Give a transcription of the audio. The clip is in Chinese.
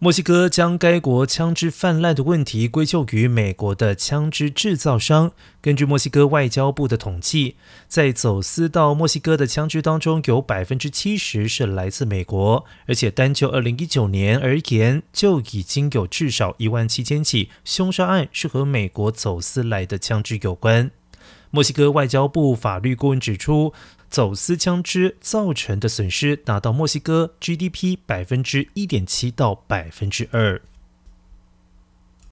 墨西哥将该国枪支泛滥的问题归咎于美国的枪支制造商。根据墨西哥外交部的统计，在走私到墨西哥的枪支当中，有百分之七十是来自美国。而且单就二零一九年而言，就已经有至少一万七千起凶杀案是和美国走私来的枪支有关。墨西哥外交部法律顾问指出。走私枪支造成的损失达到墨西哥 GDP 百分之一点七到百分之二。